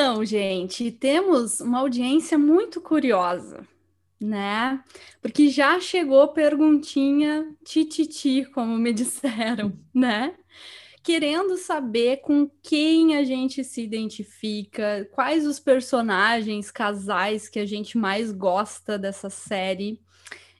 Então, gente, temos uma audiência muito curiosa, né? Porque já chegou perguntinha tititi, como me disseram, né? Querendo saber com quem a gente se identifica, quais os personagens, casais que a gente mais gosta dessa série.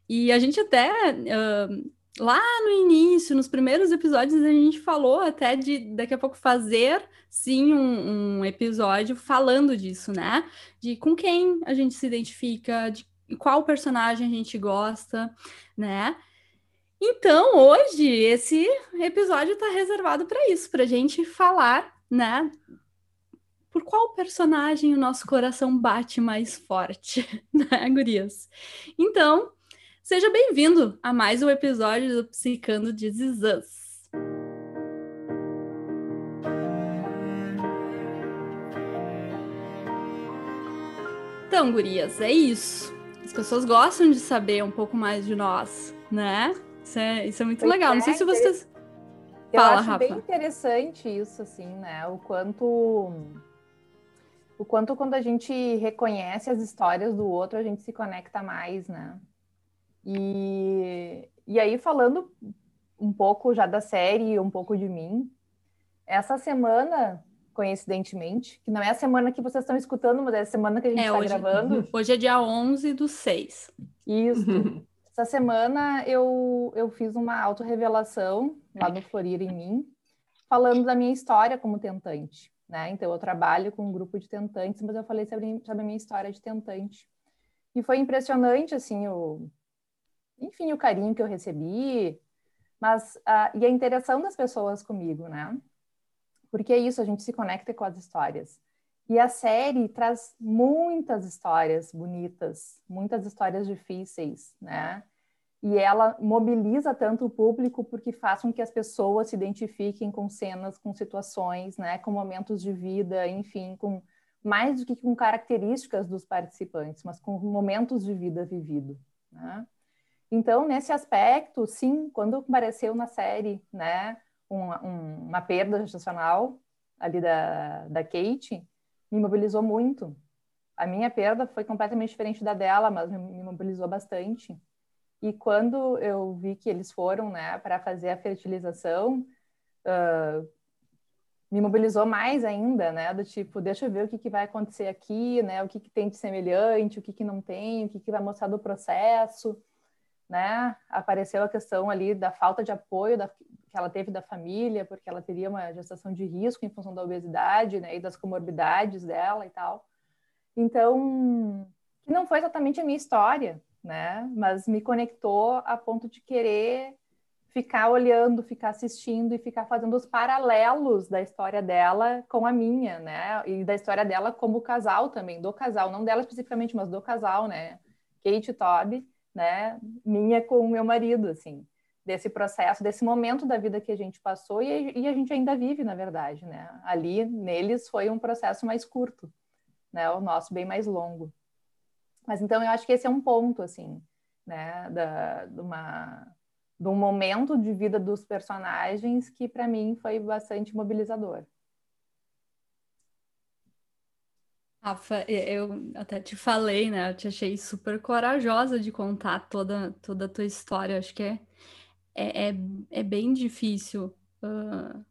E a gente até uh, lá no início, nos primeiros episódios, a gente falou até de daqui a pouco fazer sim um, um, episódio falando disso, né? De com quem a gente se identifica, de qual personagem a gente gosta, né? Então, hoje, esse episódio está reservado para isso, para a gente falar, né? Por qual personagem o nosso coração bate mais forte, né, gurias? Então, Seja bem-vindo a mais um episódio do Psicando de Zizãs. Então, gurias, é isso. As pessoas gostam de saber um pouco mais de nós, né? Isso é, isso é muito pois legal. É, Não sei se vocês. Eu Fala, acho Rafa. bem interessante isso, assim, né? O quanto. O quanto quando a gente reconhece as histórias do outro, a gente se conecta mais, né? E, e aí, falando um pouco já da série, um pouco de mim, essa semana, coincidentemente, que não é a semana que vocês estão escutando, mas é a semana que a gente está é, gravando. Hoje é dia 11 do 6. Isso. Essa semana eu, eu fiz uma autorrevelação lá no Florir em mim, falando da minha história como tentante. Né? Então, eu trabalho com um grupo de tentantes, mas eu falei sobre, sobre a minha história de tentante. E foi impressionante, assim, o, enfim, o carinho que eu recebi, mas uh, e a interação das pessoas comigo, né? Porque é isso, a gente se conecta com as histórias. E a série traz muitas histórias bonitas, muitas histórias difíceis, né? E ela mobiliza tanto o público porque faz com que as pessoas se identifiquem com cenas, com situações, né? Com momentos de vida, enfim, com mais do que com características dos participantes, mas com momentos de vida vivido, né? Então, nesse aspecto, sim, quando apareceu na série, né, um, um, uma perda gestacional ali da, da Kate, me mobilizou muito. A minha perda foi completamente diferente da dela, mas me, me mobilizou bastante. E quando eu vi que eles foram, né, para fazer a fertilização, uh, me mobilizou mais ainda, né, do tipo, deixa eu ver o que, que vai acontecer aqui, né, o que, que tem de semelhante, o que, que não tem, o que, que vai mostrar do processo né? Apareceu a questão ali da falta de apoio da, que ela teve da família, porque ela teria uma gestação de risco em função da obesidade, né? E das comorbidades dela e tal. Então, que não foi exatamente a minha história, né? Mas me conectou a ponto de querer ficar olhando, ficar assistindo e ficar fazendo os paralelos da história dela com a minha, né? E da história dela como casal também, do casal, não dela especificamente, mas do casal, né? Kate e né, minha com o meu marido, assim, desse processo, desse momento da vida que a gente passou e, e, a gente ainda vive, na verdade, né? Ali, neles, foi um processo mais curto, né? O nosso bem mais longo. Mas então eu acho que esse é um ponto, assim, né, da, de uma de um momento de vida dos personagens que para mim foi bastante mobilizador. Rafa, eu até te falei, né? Eu te achei super corajosa de contar toda, toda a tua história. Acho que é, é, é, é bem difícil, uh,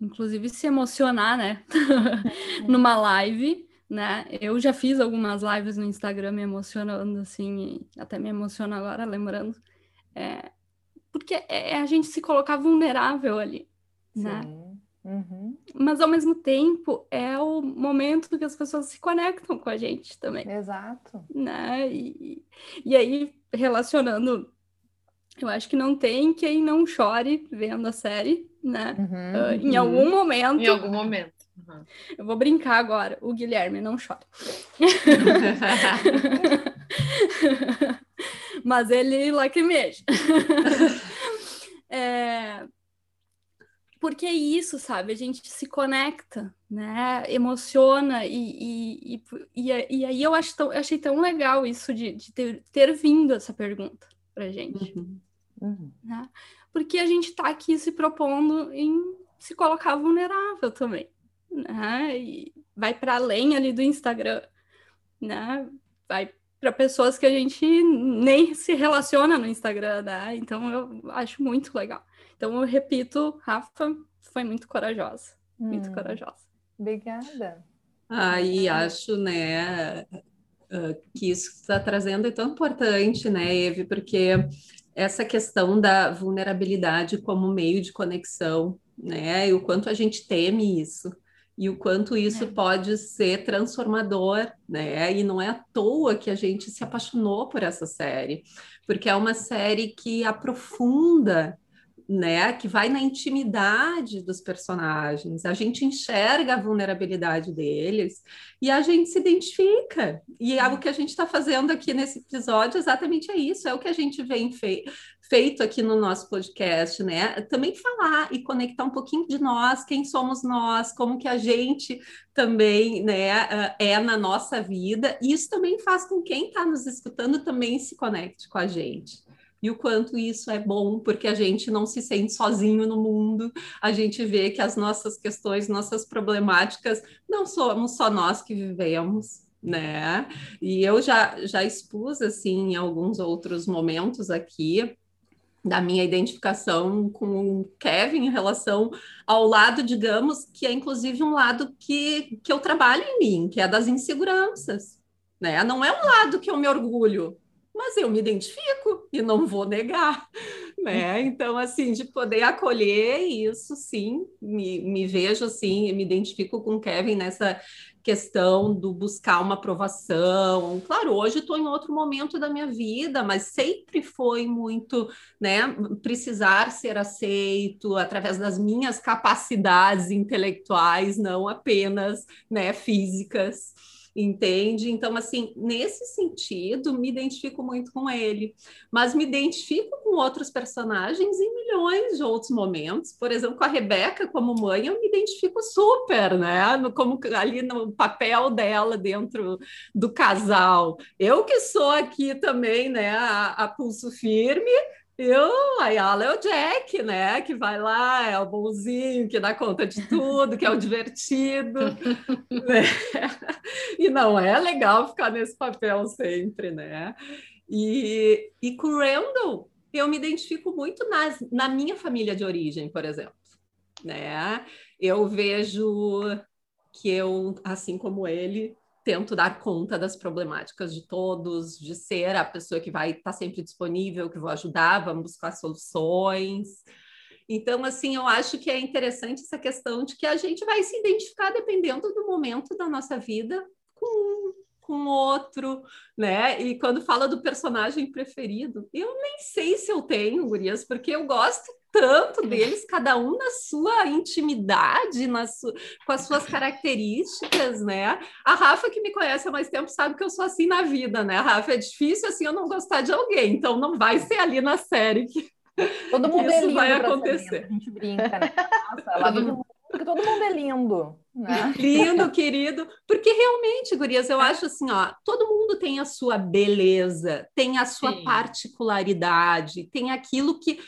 inclusive, se emocionar, né? Numa live, né? Eu já fiz algumas lives no Instagram me emocionando, assim, até me emociona agora lembrando. É, porque é, é a gente se colocar vulnerável ali, né? Sim. né? Uhum. Mas ao mesmo tempo é o momento que as pessoas se conectam com a gente também. Exato. Né? E, e aí, relacionando, eu acho que não tem quem não chore vendo a série, né? Uhum, uh, em uhum. algum momento. Em algum momento. Uhum. Eu vou brincar agora. O Guilherme não chora. Mas ele lacrimeja. é porque é isso, sabe? A gente se conecta, né? Emociona e, e, e, e, aí eu, acho tão, achei tão legal isso de, de ter, ter vindo essa pergunta pra gente. Uhum. Uhum. Né? Porque a gente tá aqui se propondo em se colocar vulnerável também, né? E, vai para além ali do Instagram, né? Vai para pessoas que a gente nem se relaciona no Instagram, né? Então eu acho muito legal. Então eu repito, Rafa foi muito corajosa, hum. muito corajosa. Obrigada. Aí ah, acho, né, ah, que isso que está trazendo é tão importante, né, Eve, porque essa questão da vulnerabilidade como meio de conexão, né, e o quanto a gente teme isso, e o quanto isso é. pode ser transformador, né? E não é à toa que a gente se apaixonou por essa série, porque é uma série que aprofunda né, que vai na intimidade dos personagens. A gente enxerga a vulnerabilidade deles e a gente se identifica. E é o que a gente está fazendo aqui nesse episódio exatamente é isso, é o que a gente vem fe feito aqui no nosso podcast, né? Também falar e conectar um pouquinho de nós, quem somos nós, como que a gente também, né, é na nossa vida. E isso também faz com que quem está nos escutando também se conecte com a gente e o quanto isso é bom, porque a gente não se sente sozinho no mundo, a gente vê que as nossas questões, nossas problemáticas, não somos só nós que vivemos, né? E eu já, já expus, assim, em alguns outros momentos aqui, da minha identificação com o Kevin em relação ao lado, digamos, que é inclusive um lado que, que eu trabalho em mim, que é das inseguranças, né? Não é um lado que eu me orgulho, mas eu me identifico e não vou negar, né? Então, assim, de poder acolher isso, sim, me, me vejo assim, me identifico com o Kevin nessa questão do buscar uma aprovação. Claro, hoje estou em outro momento da minha vida, mas sempre foi muito, né, precisar ser aceito através das minhas capacidades intelectuais, não apenas, né, físicas entende? Então, assim, nesse sentido, me identifico muito com ele, mas me identifico com outros personagens em milhões de outros momentos. Por exemplo, com a Rebeca como mãe, eu me identifico super, né? Como ali no papel dela dentro do casal. Eu que sou aqui também, né, a, a pulso firme, eu, a Yala é o Jack, né? Que vai lá, é o bonzinho, que dá conta de tudo, que é o divertido. né? E não é legal ficar nesse papel sempre, né? E, e com o Randall, eu me identifico muito nas, na minha família de origem, por exemplo. Né? Eu vejo que eu, assim como ele, tento dar conta das problemáticas de todos, de ser a pessoa que vai estar tá sempre disponível, que vou ajudar, vamos buscar soluções. Então, assim, eu acho que é interessante essa questão de que a gente vai se identificar dependendo do momento da nossa vida com com outro, né? E quando fala do personagem preferido, eu nem sei se eu tenho, Gurias, porque eu gosto tanto deles, cada um na sua intimidade, na su... com as suas características, né? A Rafa, que me conhece há mais tempo, sabe que eu sou assim na vida, né? A Rafa, é difícil assim eu não gostar de alguém, então não vai ser ali na série que, Todo mundo isso é lindo vai acontecer. A gente brinca, né? Nossa, ela vive porque todo mundo é lindo, né? Lindo, querido. Porque realmente, Gurias, eu acho assim, ó, todo mundo tem a sua beleza, tem a sua Sim. particularidade, tem aquilo que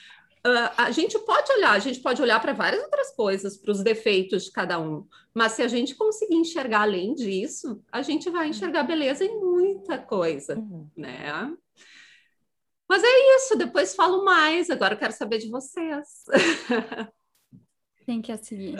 Uh, a gente pode olhar, a gente pode olhar para várias outras coisas, para os defeitos de cada um, mas se a gente conseguir enxergar além disso, a gente vai enxergar beleza em muita coisa, uhum. né? Mas é isso, depois falo mais, agora eu quero saber de vocês. Quem quer seguir?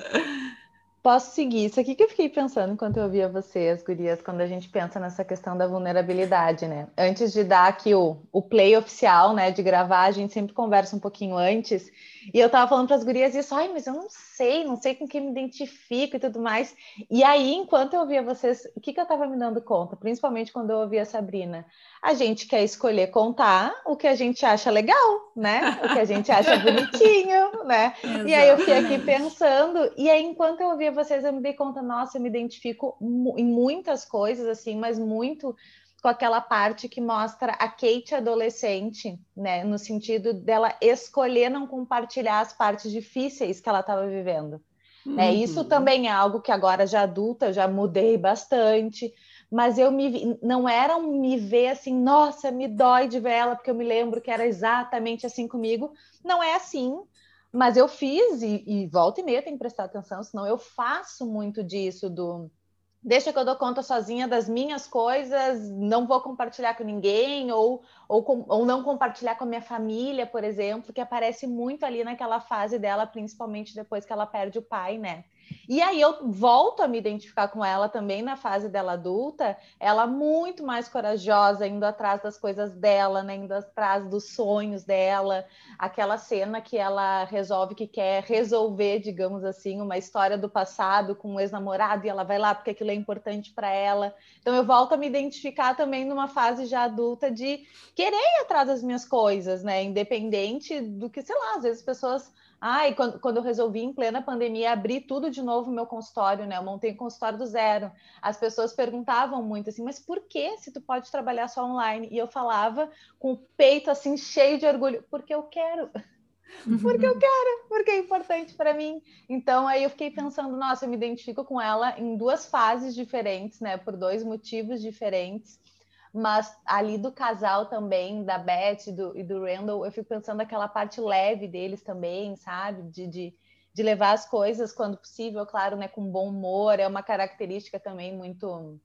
Posso seguir. Isso aqui que eu fiquei pensando enquanto eu ouvia vocês, gurias, quando a gente pensa nessa questão da vulnerabilidade, né? Antes de dar aqui o, o play oficial, né, de gravar, a gente sempre conversa um pouquinho antes. E eu tava falando para as gurias isso, ai, mas eu não sei, não sei com quem me identifico e tudo mais. E aí, enquanto eu ouvia vocês, o que, que eu tava me dando conta? Principalmente quando eu ouvia a Sabrina. A gente quer escolher contar o que a gente acha legal, né? O que a gente acha bonitinho, né? Exatamente. E aí eu fiquei aqui pensando, e aí enquanto eu ouvia vocês, eu me dei conta, nossa, eu me identifico em muitas coisas, assim, mas muito com aquela parte que mostra a Kate adolescente, né, no sentido dela escolher não compartilhar as partes difíceis que ela estava vivendo. Uhum. Né? Isso também é algo que agora já adulta já mudei bastante, mas eu me não era um me ver assim, nossa, me dói de ver ela porque eu me lembro que era exatamente assim comigo. Não é assim, mas eu fiz e, e volta e meia tem que prestar atenção, senão eu faço muito disso do deixa que eu dou conta sozinha das minhas coisas, não vou compartilhar com ninguém, ou, ou, com, ou não compartilhar com a minha família, por exemplo, que aparece muito ali naquela fase dela, principalmente depois que ela perde o pai, né? E aí eu volto a me identificar com ela também na fase dela adulta, ela muito mais corajosa, indo atrás das coisas dela, né? indo atrás dos sonhos dela, aquela cena que ela resolve que quer resolver, digamos assim, uma história do passado com um ex-namorado e ela vai lá porque aquilo é importante para ela. Então eu volto a me identificar também numa fase já adulta de querer ir atrás das minhas coisas, né? Independente do que, sei lá, às vezes as pessoas ah, e quando, quando eu resolvi, em plena pandemia, abrir tudo de novo no meu consultório, né? Eu montei um consultório do zero. As pessoas perguntavam muito assim, mas por que se tu pode trabalhar só online? E eu falava com o peito assim cheio de orgulho, porque eu quero. Porque eu quero, porque é importante para mim. Então aí eu fiquei pensando, nossa, eu me identifico com ela em duas fases diferentes, né? Por dois motivos diferentes mas ali do casal também, da Beth e do, e do Randall, eu fico pensando aquela parte leve deles também, sabe? De, de, de, levar as coisas quando possível, claro, né? Com bom humor, é uma característica também muito,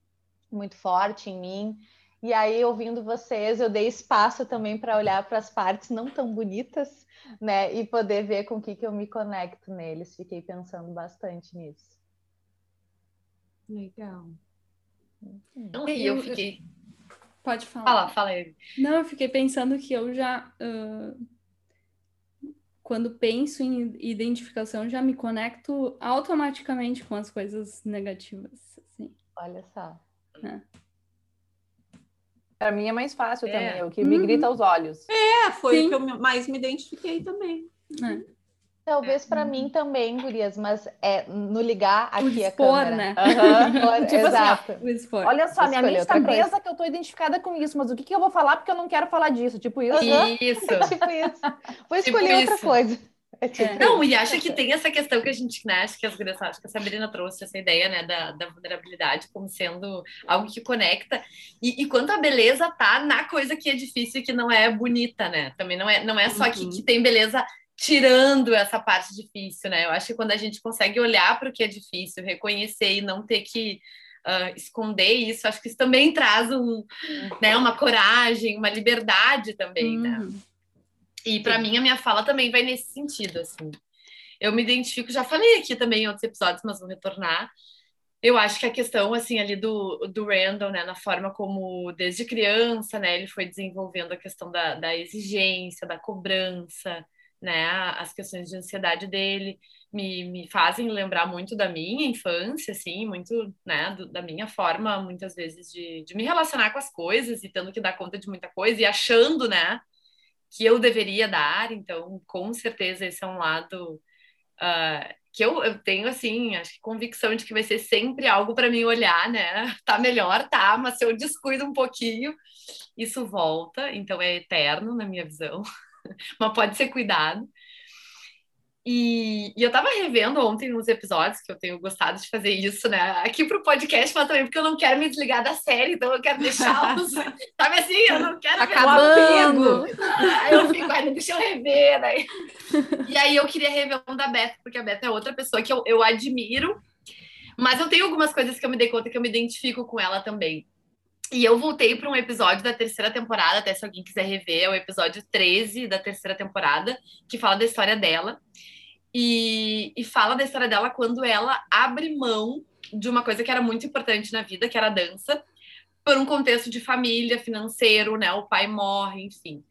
muito forte em mim. E aí, ouvindo vocês, eu dei espaço também para olhar para as partes não tão bonitas, né? E poder ver com o que, que eu me conecto neles. Fiquei pensando bastante nisso. Legal. Não, e eu fiquei Pode falar. Fala, fala aí. Não, eu fiquei pensando que eu já. Uh, quando penso em identificação, já me conecto automaticamente com as coisas negativas. Assim. Olha só. É. Para mim é mais fácil é. também, é o que me uhum. grita aos olhos. É, foi Sim. o que eu mais me identifiquei também. É. Talvez para mim uhum. também, Gurias, mas é no ligar aqui expor, a câmera. Né? Uhum, tipo exato. Assim, Olha só, minha mente está presa coisa. que eu estou identificada com isso, mas o que, que eu vou falar porque eu não quero falar disso? Tipo isso. Isso. tipo isso. Vou tipo escolher tipo outra coisa. É tipo é. Não, e acho que tem essa questão que a gente, né, acho que as gurias, acho que a Sabrina trouxe essa ideia, né, da, da vulnerabilidade como sendo algo que conecta, e, e quanto a beleza tá na coisa que é difícil e que não é bonita, né, também não é, não é só uhum. que, que tem beleza tirando essa parte difícil, né? Eu acho que quando a gente consegue olhar para o que é difícil, reconhecer e não ter que uh, esconder isso, acho que isso também traz um, né, uma coragem, uma liberdade também, né? uhum. né? E para mim a minha fala também vai nesse sentido, assim. Eu me identifico, já falei aqui também em outros episódios, mas vou retornar. Eu acho que a questão assim ali do, do Randall, né, na forma como desde criança, né, ele foi desenvolvendo a questão da, da exigência, da cobrança, né? As questões de ansiedade dele me, me fazem lembrar muito da minha infância, assim, muito, né, do, da minha forma, muitas vezes, de, de me relacionar com as coisas e tendo que dar conta de muita coisa e achando, né, que eu deveria dar. Então, com certeza, esse é um lado uh, que eu, eu tenho, assim, acho que convicção de que vai ser sempre algo para mim olhar, né? Tá melhor, tá, mas se eu descuido um pouquinho, isso volta, então é eterno na minha visão. mas pode ser cuidado. E, e, eu tava revendo ontem nos episódios, que eu tenho gostado de fazer isso, né? Aqui pro podcast, mas também porque eu não quero me desligar da série, então eu quero deixá-los. sabe assim? Eu não quero Acabando. ver Aí eu fico, ai, deixa eu rever. Né? E aí eu queria rever um da Beth, porque a Beth é outra pessoa que eu, eu admiro, mas eu tenho algumas coisas que eu me dei conta que eu me identifico com ela também. E eu voltei para um episódio da terceira temporada, até se alguém quiser rever, é o episódio 13 da terceira temporada, que fala da história dela. E, e fala da história dela quando ela abre mão de uma coisa que era muito importante na vida, que era a dança, por um contexto de família, financeiro, né? O pai morre, enfim.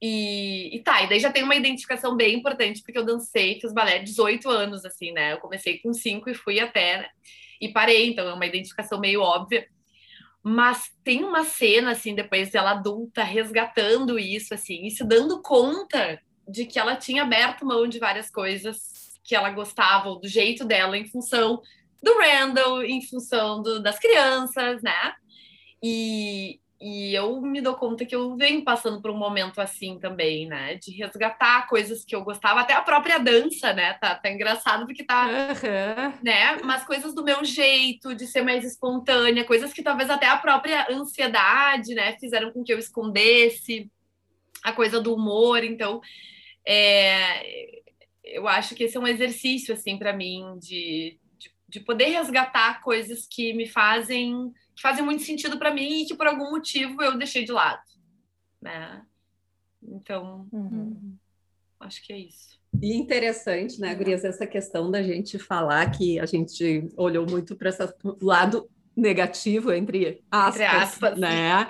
E, e tá, e daí já tem uma identificação bem importante, porque eu dancei, fiz balé 18 anos, assim, né? Eu comecei com 5 e fui até, né? e parei, então é uma identificação meio óbvia. Mas tem uma cena, assim, depois dela adulta, resgatando isso, assim, e se dando conta de que ela tinha aberto mão de várias coisas que ela gostava, do jeito dela, em função do Randall, em função do, das crianças, né? E, e eu me dou conta que eu venho passando por um momento assim também, né? De resgatar coisas que eu gostava, até a própria dança, né? Tá, tá engraçado porque tá. Uhum. Né? Mas coisas do meu jeito, de ser mais espontânea, coisas que talvez até a própria ansiedade, né? Fizeram com que eu escondesse a coisa do humor. Então, é, eu acho que esse é um exercício, assim, para mim, de, de poder resgatar coisas que me fazem que fazem muito sentido para mim e que por algum motivo eu deixei de lado, né? Então, uhum. acho que é isso. E interessante, né, Gurias, essa questão da gente falar que a gente olhou muito para esse lado negativo, entre aspas, entre aspas, né?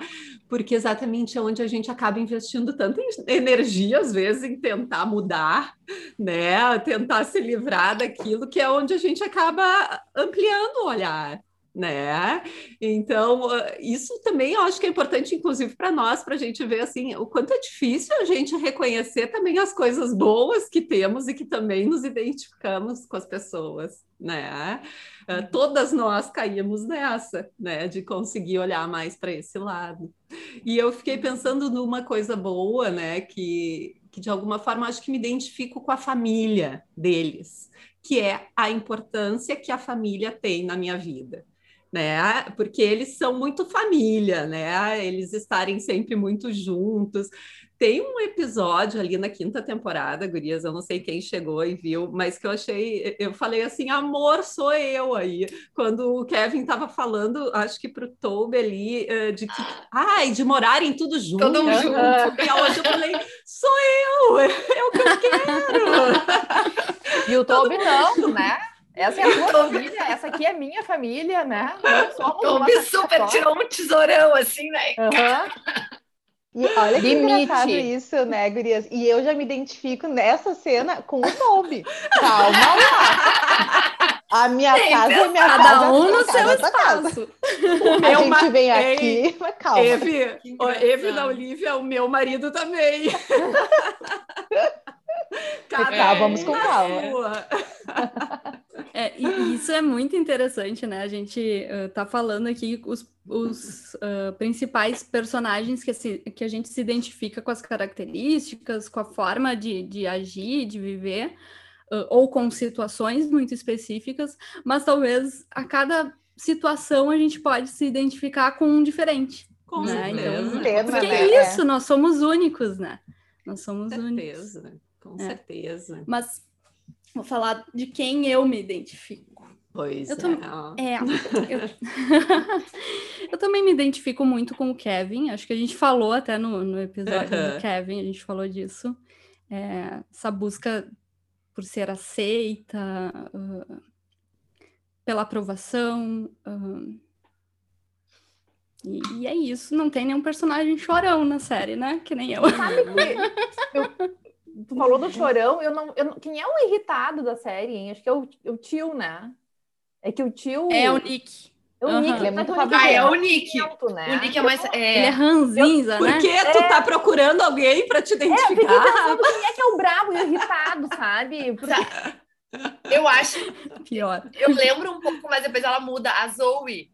Porque exatamente é onde a gente acaba investindo tanta energia, às vezes, em tentar mudar, né? Tentar se livrar daquilo, que é onde a gente acaba ampliando o olhar né? Então, isso também eu acho que é importante, inclusive, para nós, para a gente ver assim o quanto é difícil a gente reconhecer também as coisas boas que temos e que também nos identificamos com as pessoas, né? Uh, todas nós caímos nessa, né? De conseguir olhar mais para esse lado. E eu fiquei pensando numa coisa boa, né? Que, que de alguma forma acho que me identifico com a família deles, que é a importância que a família tem na minha vida né? Porque eles são muito família, né? Eles estarem sempre muito juntos. Tem um episódio ali na quinta temporada, Gurias, eu não sei quem chegou e viu, mas que eu achei, eu falei assim, amor, sou eu aí. Quando o Kevin estava falando, acho que para o Toby ali, eh, de que, ai, de morarem tudo junto. Todo mundo junto. E hoje eu falei, sou eu, é o que eu quero. E o Toby não, né? Essa é a tua família, essa aqui é minha família, né? Toby super tirou um tesourão assim, né? Uhum. E olha que Limite. engraçado isso, né, Gurias? E eu já me identifico nessa cena com o Toby. Calma lá. A minha Sim, casa é minha cada casa. Cada um no seu espaço. O meu a gente vem aqui, mas calma. Eve, Eve da Olivia, o meu marido também. Cada vamos com calma. É, e isso é muito interessante, né? A gente uh, tá falando aqui os, os uh, principais personagens que, se, que a gente se identifica com as características, com a forma de, de agir, de viver, uh, ou com situações muito específicas, mas talvez a cada situação a gente pode se identificar com um diferente. Com né? Então, porque né? é isso, nós somos únicos, né? Nós somos com únicos. Certeza, com é. certeza. Mas Vou falar de quem eu me identifico. Pois eu é. é eu... eu... também me identifico muito com o Kevin. Acho que a gente falou até no, no episódio uhum. do Kevin, a gente falou disso. É, essa busca por ser aceita, uh, pela aprovação. Uh, e, e, é isso, não tem nenhum personagem chorão na série, né? Que nem eu. Sabe que eu, Tu falou do chorão, eu não, eu quem é o irritado da série, hein? Acho que é o, o tio, né? É que o tio. É o Nick. É o Nick, é muito ah, é o Nick. né? O Nick é mais. É... Ele é ranzinza, eu, né? Por que tu é... tá procurando alguém para te identificar? É, eu pensando quem é que é o bravo e o irritado, sabe? Porque... Eu acho. Pior. Eu lembro um pouco, mas depois ela muda. A Zoe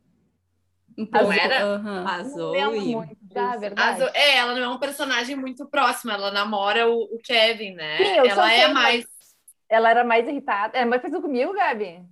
então, não era? Uhum. A Zoe. Ah, verdade. É, ela não é um personagem muito próximo, ela namora o, o Kevin, né? Sim, ela é mais. Ela era mais irritada. É mais parecido comigo, Gabi?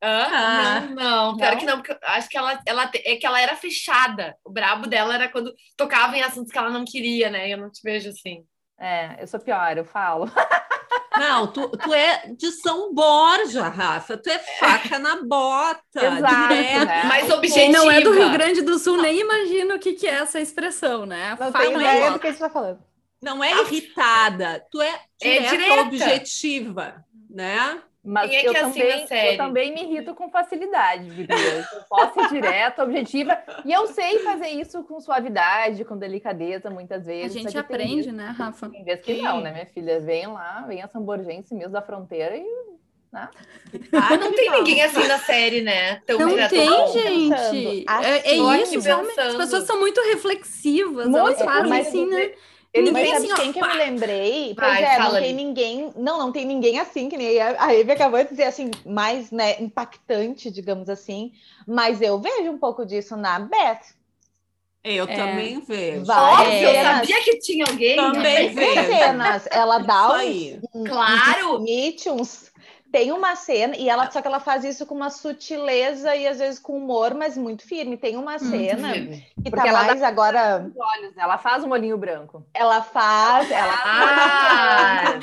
Ah, não, não, pior não? que não, porque acho que ela, ela é que ela era fechada. O brabo dela era quando tocava em assuntos que ela não queria, né? Eu não te vejo assim. É, eu sou pior, eu falo. Não, tu, tu é de São Borja, Rafa. Tu é faca na bota. Exato, né? Mais objetiva. não é do Rio Grande do Sul, nem imagina o que, que é essa expressão, né? Não faca ideia do que a gente tá falando. Não é irritada, tu é direta, é direta. objetiva, né? Mas é eu, é também, assim eu também me irrito com facilidade. Eu posso ir direto, objetiva. E eu sei fazer isso com suavidade, com delicadeza, muitas vezes. A gente aprende, né, Rafa? Tem vezes que não, né, minha filha? Vem lá, vem a Samborgense mesmo da fronteira e né? Ah, não tem ninguém assim na série, né? Tão não tem, gente. É, é isso, As pessoas são muito reflexivas. Muito, elas fazem assim, né? Ele ninguém assim, quem que eu me lembrei? Pois Vai, é, não tem ninguém, não, não tem ninguém assim, que nem a Eve acabou de dizer assim, mais né, impactante, digamos assim, mas eu vejo um pouco disso na Beth. Eu é. também vejo. Várias Óbvio, eu sabia que tinha alguém. Também vejo. cenas, ela dá uns, claro. uns, uns tem uma cena, e ela só que ela faz isso com uma sutileza e às vezes com humor, mas muito firme. Tem uma cena que Porque tá mais agora. Olhos, ela faz o um molhinho branco. Ela faz, ela ah,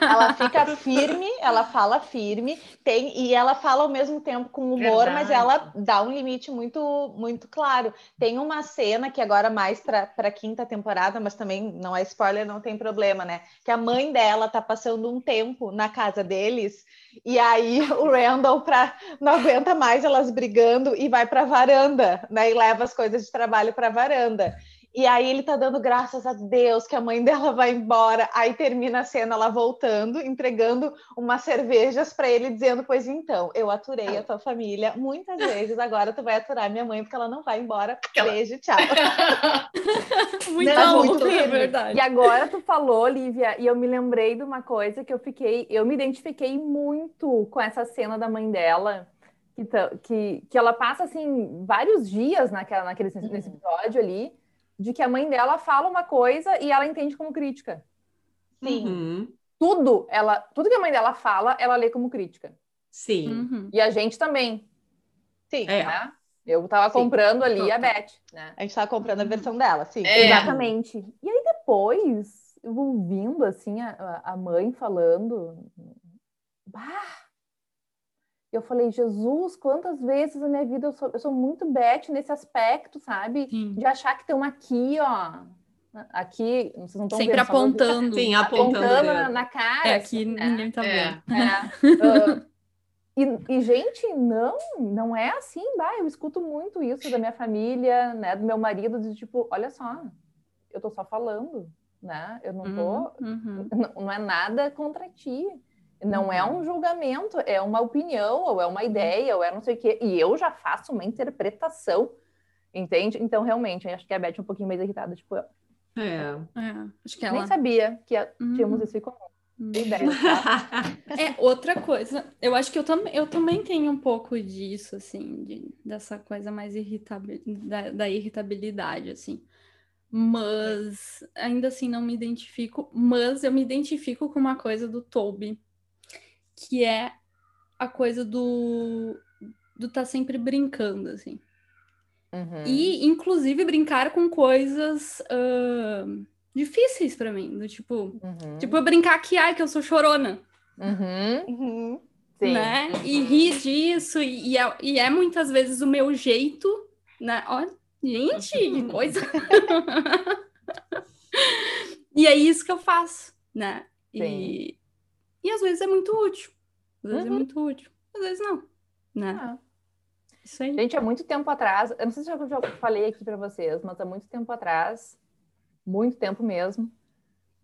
ela fica firme, ela fala firme, tem e ela fala ao mesmo tempo com humor, Verdade. mas ela dá um limite muito muito claro. Tem uma cena que agora mais para a quinta temporada, mas também não é spoiler, não tem problema, né? Que a mãe dela tá passando um tempo na casa deles e aí o Randall pra, não aguenta mais elas brigando e vai para a varanda, né? E leva as coisas de trabalho para a varanda. E aí ele tá dando graças a Deus que a mãe dela vai embora. Aí termina a cena ela voltando, entregando umas cervejas para ele, dizendo: Pois então, eu aturei a tua família muitas vezes, agora tu vai aturar minha mãe porque ela não vai embora. Beijo, tchau. muito não, muito é verdade. E agora tu falou, Lívia, e eu me lembrei de uma coisa que eu fiquei, eu me identifiquei muito com essa cena da mãe dela. Que, que, que ela passa assim vários dias naquela, naquele, nesse uhum. episódio ali, de que a mãe dela fala uma coisa e ela entende como crítica. Sim. Uhum. Tudo, ela, tudo que a mãe dela fala, ela lê como crítica. Sim. Uhum. E a gente também. Sim. É. Né? Eu estava comprando ali a Beth, né? A gente estava comprando a versão dela, sim. É. Exatamente. E aí depois, ouvindo assim a, a mãe falando, bah, eu falei, Jesus, quantas vezes na minha vida eu sou, eu sou muito Beth nesse aspecto, sabe? Sim. De achar que estão aqui, ó. Aqui, vocês não estão Sempre vendo, apontando. Sim, apontando, apontando na, na, cara. É, aqui assim, ninguém né? tá vendo. É. Uh, e, e, gente, não, não é assim, bah, eu escuto muito isso da minha família, né, do meu marido, de tipo, olha só, eu tô só falando, né, eu não tô, uhum. não, não é nada contra ti, não é um uhum. julgamento, é uma opinião, ou é uma ideia, ou é não sei o quê. E eu já faço uma interpretação, entende? Então, realmente, acho que a Beth é um pouquinho mais irritada, tipo, eu. É. é acho que ela... Nem sabia que tínhamos uhum. esse comum. Uhum. Ideia, tá? é, outra coisa, eu acho que eu, tam eu também tenho um pouco disso, assim, de, dessa coisa mais irritabil da, da irritabilidade, assim mas ainda assim não me identifico, mas eu me identifico com uma coisa do Toby, que é a coisa do do tá sempre brincando, assim. Uhum. E, inclusive, brincar com coisas uh, difíceis para mim. Do tipo, uhum. tipo, eu brincar que, ai, que eu sou chorona. Uhum. uhum. Sim. Né? E rir disso, e, e, é, e é muitas vezes o meu jeito, né? Olha, gente, que coisa. e é isso que eu faço, né? E, e às vezes é muito útil. Às vezes é uhum. é muito útil. Às vezes não. Né? É. Isso aí. Gente, há muito tempo atrás, eu não sei se eu já falei aqui para vocês, mas há muito tempo atrás, muito tempo mesmo,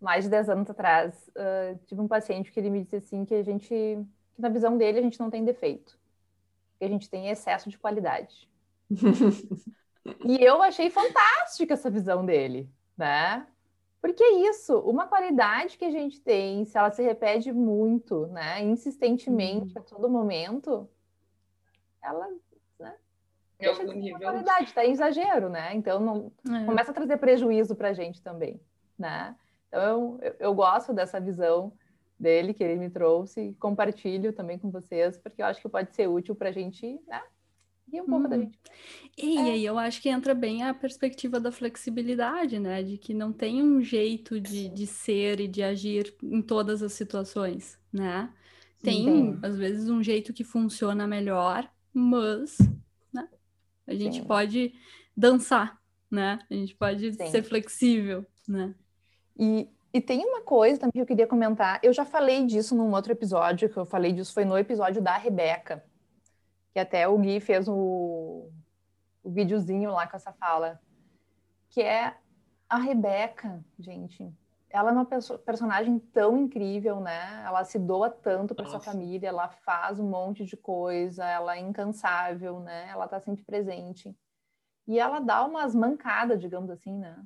mais de 10 anos atrás, uh, tive um paciente que ele me disse assim que a gente, que na visão dele a gente não tem defeito, que a gente tem excesso de qualidade. e eu achei fantástica essa visão dele, né? Porque é isso, uma qualidade que a gente tem, se ela se repete muito, né, insistentemente uhum. a todo momento, ela, né, é deixa de ser uma qualidade, tá em exagero, né? Então não é. começa a trazer prejuízo para a gente também, né? Então eu, eu gosto dessa visão dele que ele me trouxe, compartilho também com vocês, porque eu acho que pode ser útil para a gente, né, e um pouco uhum. da gente. E é. aí eu acho que entra bem a perspectiva da flexibilidade, né? De que não tem um jeito de, de ser e de agir em todas as situações, né? Tem, às vezes, um jeito que funciona melhor, mas né? a gente Sim. pode dançar, né? A gente pode Sim. ser flexível, né? E, e tem uma coisa também que eu queria comentar. Eu já falei disso num outro episódio, que eu falei disso foi no episódio da Rebeca que até o Gui fez o, o videozinho lá com essa fala, que é a Rebeca, gente. Ela é uma personagem tão incrível, né? Ela se doa tanto para sua família, ela faz um monte de coisa, ela é incansável, né? Ela tá sempre presente. E ela dá umas mancadas, digamos assim, né?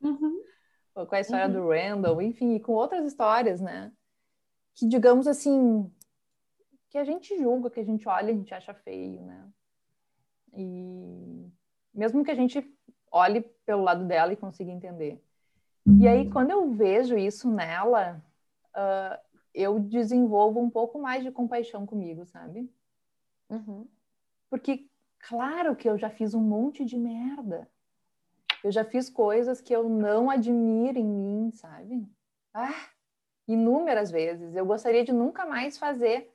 Uhum. com a história uhum. do Randall, enfim, e com outras histórias, né? Que, digamos assim, que a gente julga, que a gente olha, a gente acha feio, né? E mesmo que a gente olhe pelo lado dela e consiga entender. E aí, quando eu vejo isso nela, uh, eu desenvolvo um pouco mais de compaixão comigo, sabe? Uhum. Porque, claro que eu já fiz um monte de merda. Eu já fiz coisas que eu não admiro em mim, sabe? Ah, inúmeras vezes. Eu gostaria de nunca mais fazer.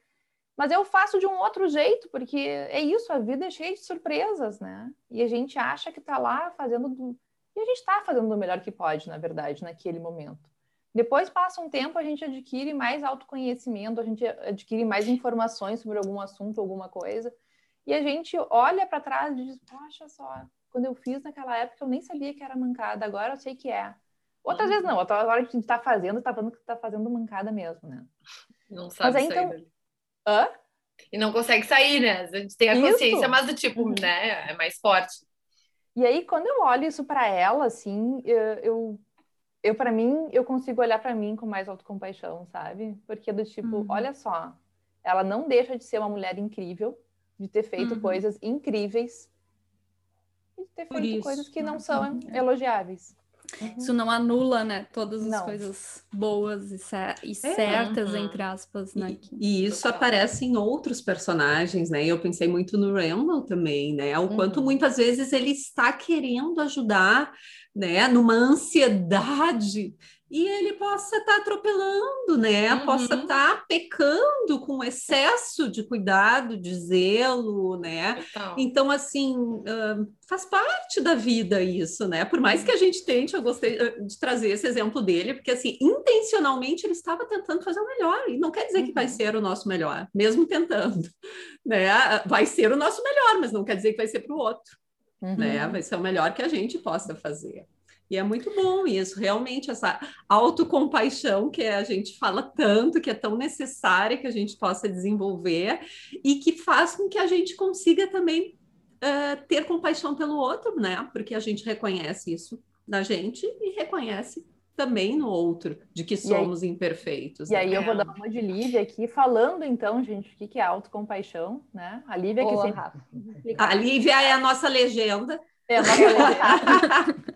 Mas eu faço de um outro jeito, porque é isso, a vida é cheia de surpresas, né? E a gente acha que está lá fazendo. Do... E a gente está fazendo o melhor que pode, na verdade, naquele momento. Depois passa um tempo, a gente adquire mais autoconhecimento, a gente adquire mais informações sobre algum assunto, alguma coisa. E a gente olha para trás e diz: Poxa só, quando eu fiz naquela época eu nem sabia que era mancada, agora eu sei que é. Outras vezes não, outra hora que a gente está fazendo, está falando que está fazendo mancada mesmo, né? Não sabe Mas aí, então... Hã? E não consegue sair, né? A gente tem a consciência, isso. mas do tipo, uhum. né? É mais forte. E aí, quando eu olho isso para ela, assim, eu, eu, para mim, eu consigo olhar para mim com mais autocompaixão, sabe? Porque do tipo, uhum. olha só, ela não deixa de ser uma mulher incrível, de ter feito uhum. coisas incríveis e de ter Por feito isso. coisas que não são uhum. elogiáveis. Uhum. Isso não anula, né, todas as não. coisas boas e, e é. certas, uhum. entre aspas, né? E, e, isso aparece em outros personagens, né? Eu pensei muito no Randall também, né? O quanto uhum. muitas vezes ele está querendo ajudar, né? Numa ansiedade e ele possa estar tá atropelando, né? Uhum. Possa estar tá pecando com excesso de cuidado, de zelo, né? Total. Então, assim, uh, faz parte da vida isso, né? Por mais que a gente tente, eu gostei de trazer esse exemplo dele, porque, assim, intencionalmente ele estava tentando fazer o melhor, e não quer dizer uhum. que vai uhum. ser o nosso melhor, mesmo tentando, né? Vai ser o nosso melhor, mas não quer dizer que vai ser para o outro, né? uhum. né? Vai ser o melhor que a gente possa fazer. E é muito bom isso, realmente, essa autocompaixão que a gente fala tanto, que é tão necessária que a gente possa desenvolver e que faz com que a gente consiga também uh, ter compaixão pelo outro, né? Porque a gente reconhece isso na gente e reconhece também no outro, de que somos e aí, imperfeitos. E né? aí eu vou dar uma de Lívia aqui, falando então, gente, o que é autocompaixão, né? A Lívia que sempre... A Lívia é a nossa legenda. É, a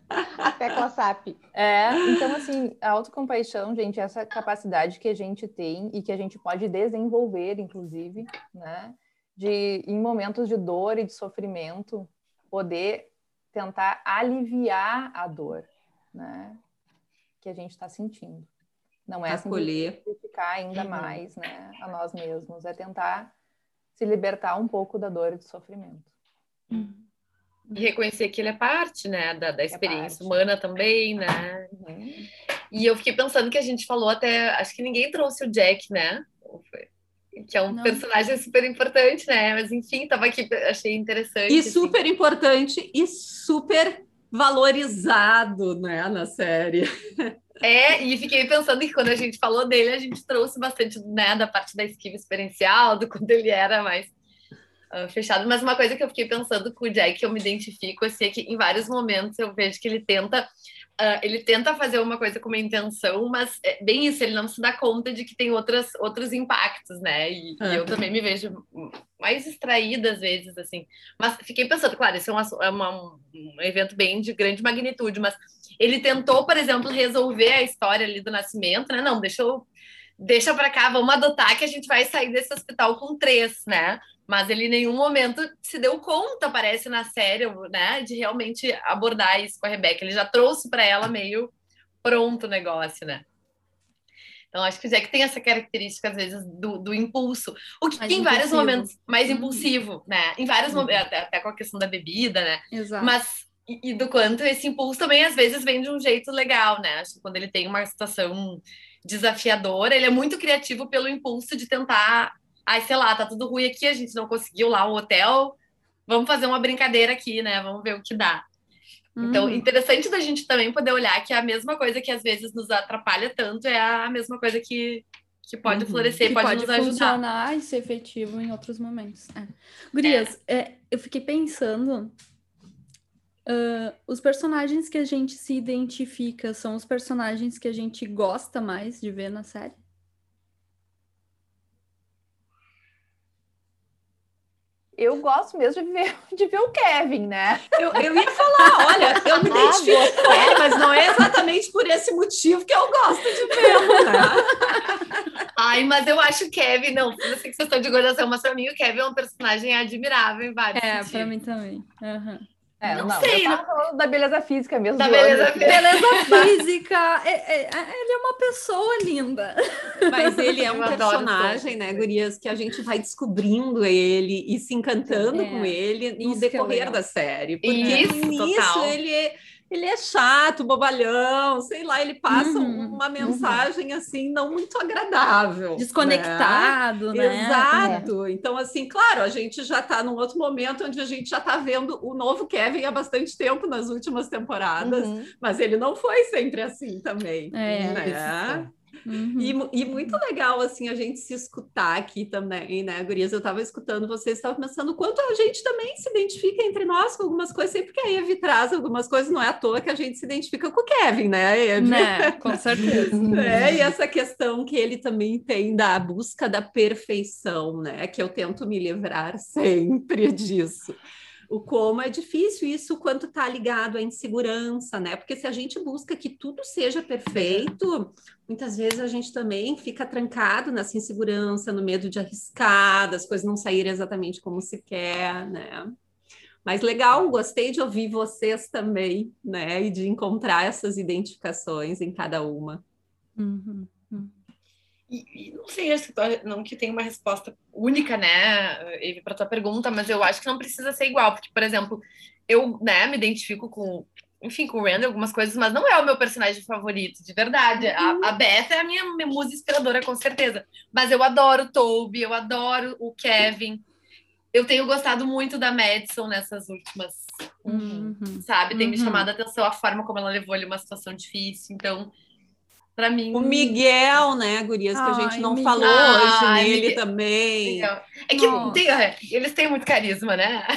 tecla SAP. É, então, assim, a autocompaixão, gente, é essa capacidade que a gente tem e que a gente pode desenvolver, inclusive, né? De, em momentos de dor e de sofrimento, poder tentar aliviar a dor, né? Que a gente está sentindo. Não é Acolher. ficar ainda uhum. mais, né? A nós mesmos. É tentar se libertar um pouco da dor e do sofrimento. Uhum. E reconhecer que ele é parte, né, da, da é experiência é humana também, né? Uhum. E eu fiquei pensando que a gente falou até, acho que ninguém trouxe o Jack, né? Que é um Não. personagem super importante, né? Mas enfim, tava aqui, achei interessante. E assim. super importante e super valorizado, né, na série. É, e fiquei pensando que quando a gente falou dele, a gente trouxe bastante, né, da parte da esquiva experiencial, do quando ele era mais uh, fechado. Mas uma coisa que eu fiquei pensando com o Jack, que eu me identifico, assim, é que em vários momentos eu vejo que ele tenta. Uh, ele tenta fazer uma coisa com uma intenção, mas é bem isso, ele não se dá conta de que tem outras, outros impactos, né? E, e eu também me vejo mais distraída às vezes, assim. Mas fiquei pensando, claro, isso é, uma, é uma, um evento bem de grande magnitude, mas ele tentou, por exemplo, resolver a história ali do nascimento, né? Não, deixa eu deixa para cá, vamos adotar que a gente vai sair desse hospital com três, né? Mas ele em nenhum momento se deu conta, parece na série, né, de realmente abordar isso com a Rebeca. Ele já trouxe para ela meio pronto o negócio, né? Então, acho que o Jack tem essa característica, às vezes, do, do impulso. O que mais em vários momentos, mais uhum. impulsivo, né? Em vários uhum. momentos, até, até, com a questão da bebida, né? Exato. Mas, e, e, do quanto esse impulso também, às vezes, vem de um jeito legal, né? Acho que quando ele tem uma situação desafiadora, ele é muito criativo pelo impulso de tentar ai, sei lá, tá tudo ruim aqui, a gente não conseguiu lá o hotel, vamos fazer uma brincadeira aqui, né? Vamos ver o que dá. Então, uhum. interessante da gente também poder olhar que a mesma coisa que às vezes nos atrapalha tanto é a mesma coisa que, que pode uhum. florescer, que pode, pode nos ajudar. funcionar e ser efetivo em outros momentos. É. Gurias, é. É, eu fiquei pensando Uh, os personagens que a gente se identifica são os personagens que a gente gosta mais de ver na série? Eu gosto mesmo de ver, de ver o Kevin, né? Eu, eu ia falar, olha, eu me ah, identifico ah, com ele, mas não é exatamente por esse motivo que eu gosto de vê-lo, né? Ai, mas eu acho o Kevin, não, não sei que vocês estão de gordação, mas pra mim o Kevin é um personagem admirável em vários É, sentidos. pra mim também. Uhum. É, não, não sei. Não... da beleza física mesmo. Da beleza, beleza física. É, é, é, ele é uma pessoa linda. Mas ele é um personagem, né, Gurias, que a gente vai descobrindo ele e se encantando é. com ele no Isso decorrer da série. Porque Isso, no início total. ele é ele é chato, bobalhão, sei lá, ele passa uhum, uma uhum. mensagem uhum. assim não muito agradável. Desconectado, né? né? Exato. É. Então, assim, claro, a gente já está num outro momento onde a gente já está vendo o novo Kevin há bastante tempo nas últimas temporadas, uhum. mas ele não foi sempre assim também. É, né? Uhum. E, e, muito legal, assim, a gente se escutar aqui também, né, Gurias? Eu estava escutando vocês, estava pensando quanto a gente também se identifica entre nós com algumas coisas, sempre que a Eve traz algumas coisas, não é à toa que a gente se identifica com o Kevin, né, Eve? Né? Com certeza. é, e essa questão que ele também tem da busca da perfeição, né, que eu tento me livrar sempre disso o como é difícil isso quanto está ligado à insegurança, né? Porque se a gente busca que tudo seja perfeito, muitas vezes a gente também fica trancado nessa insegurança, no medo de arriscar, das coisas não saírem exatamente como se quer, né? Mas legal, gostei de ouvir vocês também, né? E de encontrar essas identificações em cada uma. Uhum. E, e, não sei, acho que não que tem uma resposta única, né, para tua pergunta, mas eu acho que não precisa ser igual, porque, por exemplo, eu, né, me identifico com, enfim, com o Rand algumas coisas, mas não é o meu personagem favorito, de verdade. Uhum. A, a Beth é a minha, minha musa inspiradora, com certeza. Mas eu adoro o Toby, eu adoro o Kevin. Eu tenho gostado muito da Madison nessas últimas, uhum. sabe? Tem uhum. me chamado a atenção a forma como ela levou ali uma situação difícil. Então, para mim. O Miguel, né, Gurias, que Ai, a gente não Miguel. falou hoje Ai, nele Miguel. também. Miguel. É que tem, é, eles têm muito carisma, né?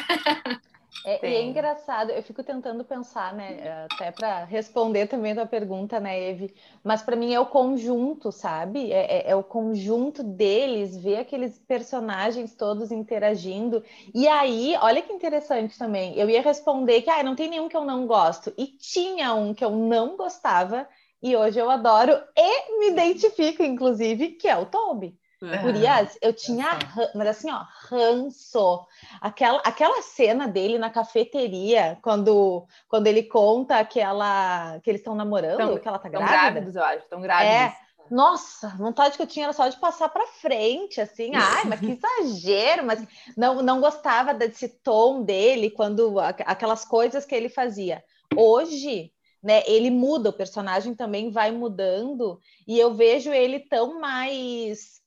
É, e é engraçado, eu fico tentando pensar, né, até para responder também a tua pergunta, né, Eve, mas para mim é o conjunto, sabe? É, é, é, o conjunto deles, ver aqueles personagens todos interagindo. E aí, olha que interessante também, eu ia responder que, ah, não tem nenhum que eu não gosto, e tinha um que eu não gostava, e hoje eu adoro e me identifico, inclusive, que é o Toby. Curias, eu tinha, mas assim, ó, ranço. Aquela, aquela cena dele na cafeteria, quando, quando ele conta aquela que eles estão namorando, tão, que ela tá grávida. grávidos, eu acho, estão grávidos. É, nossa, vontade que eu tinha era só de passar para frente, assim, ai, mas que exagero, mas não, não gostava desse tom dele, quando aquelas coisas que ele fazia. Hoje, né? Ele muda, o personagem também vai mudando, e eu vejo ele tão mais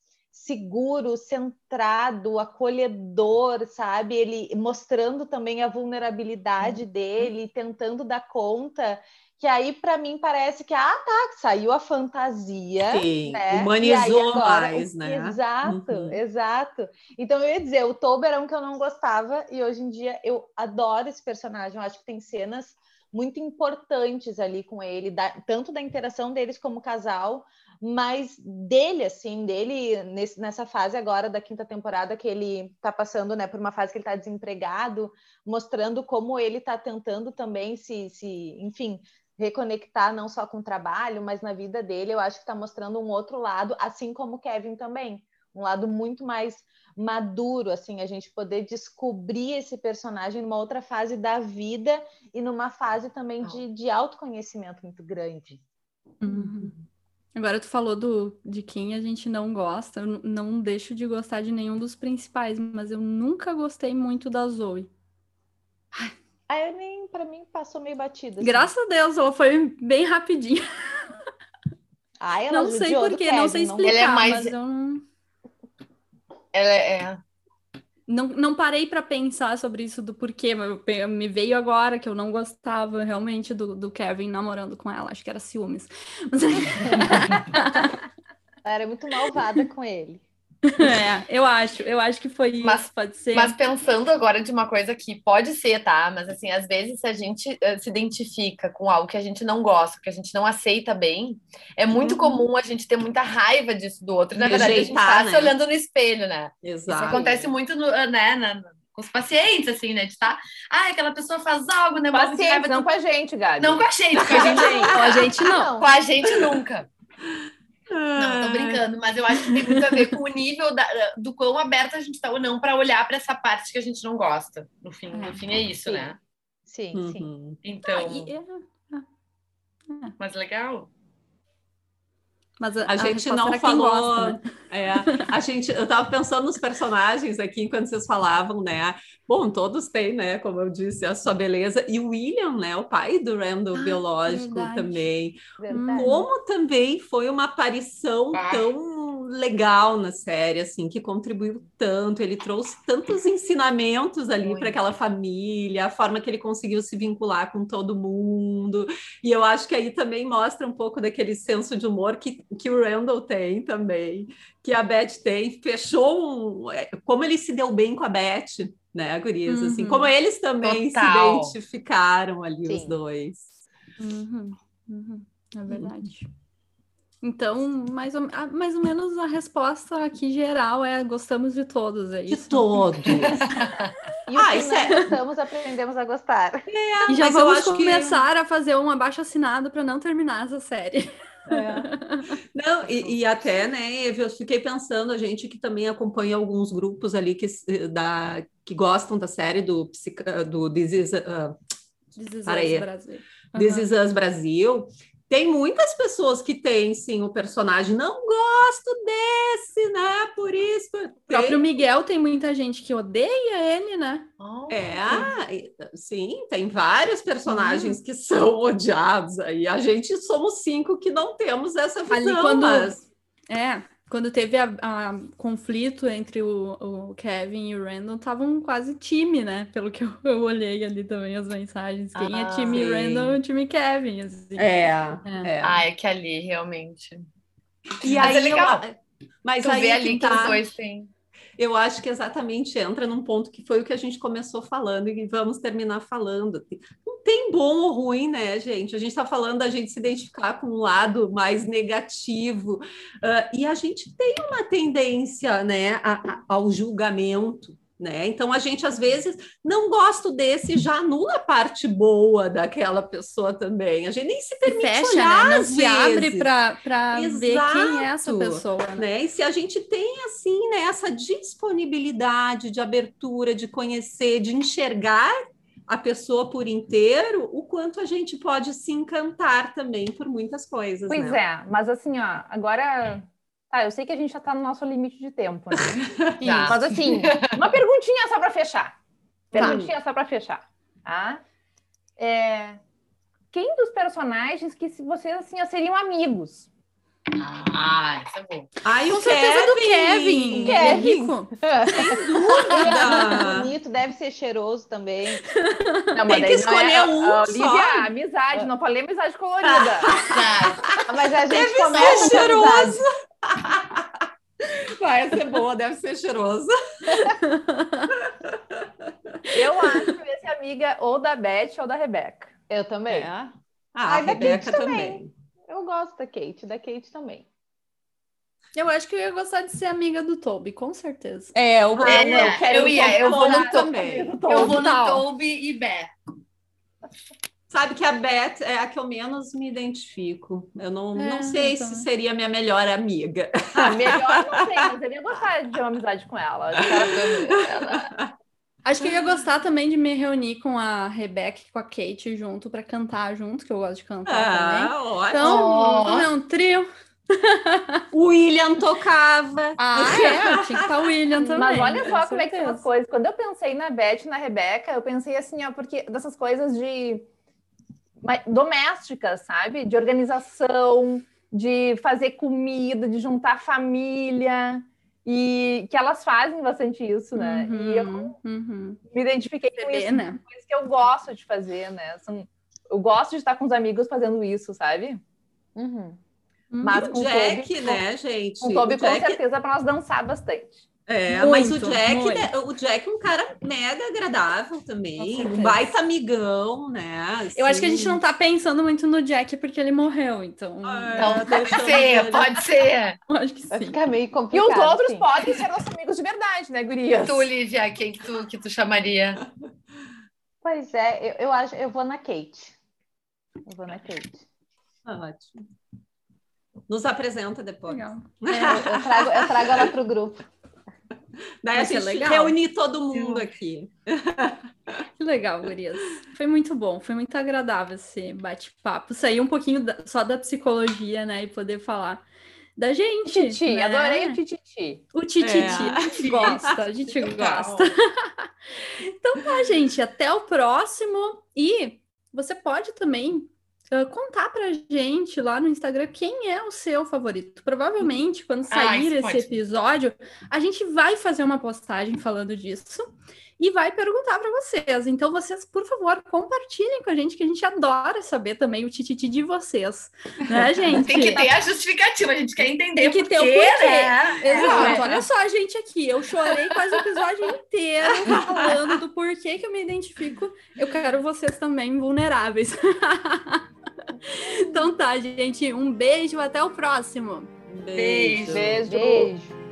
seguro, centrado, acolhedor, sabe? Ele mostrando também a vulnerabilidade uhum. dele, tentando dar conta. Que aí, para mim, parece que, ah, tá, saiu a fantasia. Sim, né? humanizou agora, mais, né? Exato, uhum. exato. Então, eu ia dizer, o Tober era um que eu não gostava, e hoje em dia eu adoro esse personagem. Eu acho que tem cenas muito importantes ali com ele, da, tanto da interação deles como casal, mas dele, assim, dele nesse, nessa fase agora da quinta temporada que ele tá passando, né, por uma fase que ele tá desempregado, mostrando como ele tá tentando também se, se enfim, reconectar não só com o trabalho, mas na vida dele, eu acho que está mostrando um outro lado, assim como o Kevin também, um lado muito mais maduro, assim, a gente poder descobrir esse personagem numa outra fase da vida e numa fase também de, de autoconhecimento muito grande. Uhum. Agora tu falou do, de quem a gente não gosta, eu não deixo de gostar de nenhum dos principais, mas eu nunca gostei muito da Zoe. Ah, eu nem, pra mim, passou meio batida. Assim. Graças a Deus, ela foi bem rapidinha. Ah, ela não sei porquê, não sei explicar, não... é mais... mas eu não... Ela é. Não, não parei para pensar sobre isso do porquê, mas me veio agora que eu não gostava realmente do, do Kevin namorando com ela, acho que era ciúmes. Mas... ela era muito malvada com ele. É, eu acho, eu acho que foi mas, isso, pode ser. Mas pensando agora de uma coisa que pode ser, tá? Mas assim, às vezes se a gente uh, se identifica com algo que a gente não gosta, que a gente não aceita bem, é muito uhum. comum a gente ter muita raiva disso do outro. Na verdade, Rejeitar, a gente tá né? se olhando no espelho, né? Exato. Isso acontece muito no, uh, né, na, com os pacientes, assim, né? De estar, tá, ah, aquela pessoa faz algo, né? Pacientes, não com a gente, Gabi. Não com a gente, com a gente, com a gente não. Com a gente nunca. Não, tô brincando, mas eu acho que tem muito a ver com o nível da, do quão aberto a gente tá ou não para olhar para essa parte que a gente não gosta. No fim, no fim é isso, Sim. né? Sim, uhum. sim. Então. Ah, e, é. Mas legal. Mas a, a gente não falou. Gosta, né? é, a gente, eu estava pensando nos personagens aqui enquanto vocês falavam, né? Bom, todos têm, né? Como eu disse, a sua beleza. E o William, né? O pai do Randall ah, biológico verdade. também. Verdade. Como também foi uma aparição ah. tão legal na série, assim, que contribuiu tanto. Ele trouxe tantos ensinamentos ali para aquela família, a forma que ele conseguiu se vincular com todo mundo. E eu acho que aí também mostra um pouco daquele senso de humor que, que o Randall tem também, que a Beth tem. Fechou um. É, como ele se deu bem com a Beth, né, Gurias? Uhum. Assim, como eles também Total. se identificaram ali, Sim. os dois. Uhum. Uhum. É verdade. Então, mais ou, mais ou menos a resposta aqui geral é gostamos de todos, é isso? De todos. e o ah, que isso é... gostamos, aprendemos a gostar. É, e já vamos começar que... a fazer um abaixo assinado para não terminar essa série. É. Não, e, e, até, né, eu fiquei pensando, a gente que também acompanha alguns grupos ali que, da, que gostam da série do, do This is, uh, This is Us Brasil. This is Us Brasil, tem muitas pessoas que têm, sim, o personagem. Não gosto desse, né? Por isso. O próprio Miguel tem muita gente que odeia ele, né? Oh, é, sim, tem vários personagens que são odiados aí. A gente somos cinco que não temos essa visão, Ali, quando... mas... É, quando teve a, a conflito entre o, o, Kevin e o Randall, estavam quase time, né? Pelo que eu, eu, olhei ali também as mensagens. Quem é ah, é time sim. Randall e time Kevin. Assim. É, é. é. Ah, é que ali realmente. E mas é aí, é legal. Eu, mas tu aí vê ali que, tá... que os dois têm eu acho que exatamente entra num ponto que foi o que a gente começou falando e vamos terminar falando. Não tem bom ou ruim, né, gente? A gente está falando da gente se identificar com um lado mais negativo uh, e a gente tem uma tendência, né, a, a, ao julgamento. Né? Então a gente às vezes não gosta desse, já anula a parte boa daquela pessoa também. A gente nem se permite Fecha, olhar, né? não se vezes. abre para ver quem é essa pessoa. Né? né? E se a gente tem assim, né, essa disponibilidade de abertura, de conhecer, de enxergar a pessoa por inteiro, o quanto a gente pode se encantar também por muitas coisas. Pois né? é, mas assim, ó, agora Tá, eu sei que a gente já está no nosso limite de tempo, né? tá. Mas assim, uma perguntinha só para fechar. Perguntinha tá. só para fechar. Tá? É... Quem dos personagens que vocês assim, seriam amigos? Ah, isso é bom. Ai, Com certeza Kevin. do Kevin. O Kevin. Sem dúvida. bonito, deve ser cheiroso também. Não, Tem que é escolher é, um Olivia, só. amizade, não falei amizade colorida. Mas a gente deve começa ser cheiroso. Vai ser boa, deve ser cheiroso. Eu acho que esse amiga ou da Beth ou da Rebeca. Eu também. É. Ah, a Rebeca também. também. Eu gosto da Kate, da Kate também. Eu acho que eu ia gostar de ser amiga do Toby, com certeza. É, eu, ah, eu, eu, quero eu ia, eu vou no também. Eu vou no Toby e Beth. Sabe que a Beth é a que eu menos me identifico. Eu não, é, não sei então. se seria minha melhor amiga. Ah, melhor não sei, mas eu ia gostar de uma amizade com ela. ela Acho que eu ia gostar também de me reunir com a Rebecca e com a Kate junto para cantar junto, que eu gosto de cantar ah, também. Ótimo. Então, é um trio. O William tocava. Ah, é? Tinha que estar o William também. Mas olha só como é que são as coisas. Quando eu pensei na Beth e na Rebeca, eu pensei assim, ó, porque dessas coisas de domésticas, sabe? De organização, de fazer comida, de juntar família. E que elas fazem bastante isso, né? Uhum, e eu uhum. me identifiquei com isso, né? coisa que eu gosto de fazer, né? São, eu gosto de estar com os amigos fazendo isso, sabe? Uhum. Mas com o Jack, Toby, né, gente? Com o Toby, com certeza, para nós dançar bastante. É, muito, mas o Jack, né, o Jack é um cara mega agradável também, um baita amigão, né? Assim. Eu acho que a gente não tá pensando muito no Jack porque ele morreu, então. É, então pode ser, pode ser. Acho que Vai sim. ficar meio complicado. E os outros sim. podem ser nossos amigos de verdade, né, Gurias? E tu, Lívia, quem que tu, que tu chamaria? Pois é, eu, eu acho, eu vou na Kate. Eu vou na Kate. Ótimo. Nos apresenta depois. Legal. É, eu, trago, eu trago ela pro grupo. Daí a gente reunir todo mundo aqui. Que legal, Gurias. Foi muito bom, foi muito agradável esse bate-papo. Sair um pouquinho da, só da psicologia, né? E poder falar da gente. Titi, né? adorei o tititi. O tititi, é. a gente gosta, a gente gosta. então tá, gente, até o próximo. E você pode também uh, contar pra gente lá no Instagram quem é o seu favorito. Provavelmente, quando ah, sair ah, esse pode. episódio, a gente vai fazer uma postagem falando disso e vai perguntar para vocês. Então, vocês, por favor, compartilhem com a gente, que a gente adora saber também o tititi de vocês. Né, gente? Tem que ter a justificativa, a gente quer entender Tem que ter o porquê. Né? Exato. Olha só a gente aqui. Eu chorei quase o episódio inteiro falando do porquê que eu me identifico. Eu quero vocês também vulneráveis. então tá, gente. Um beijo, até o próximo. Beijo. Beijo. beijo.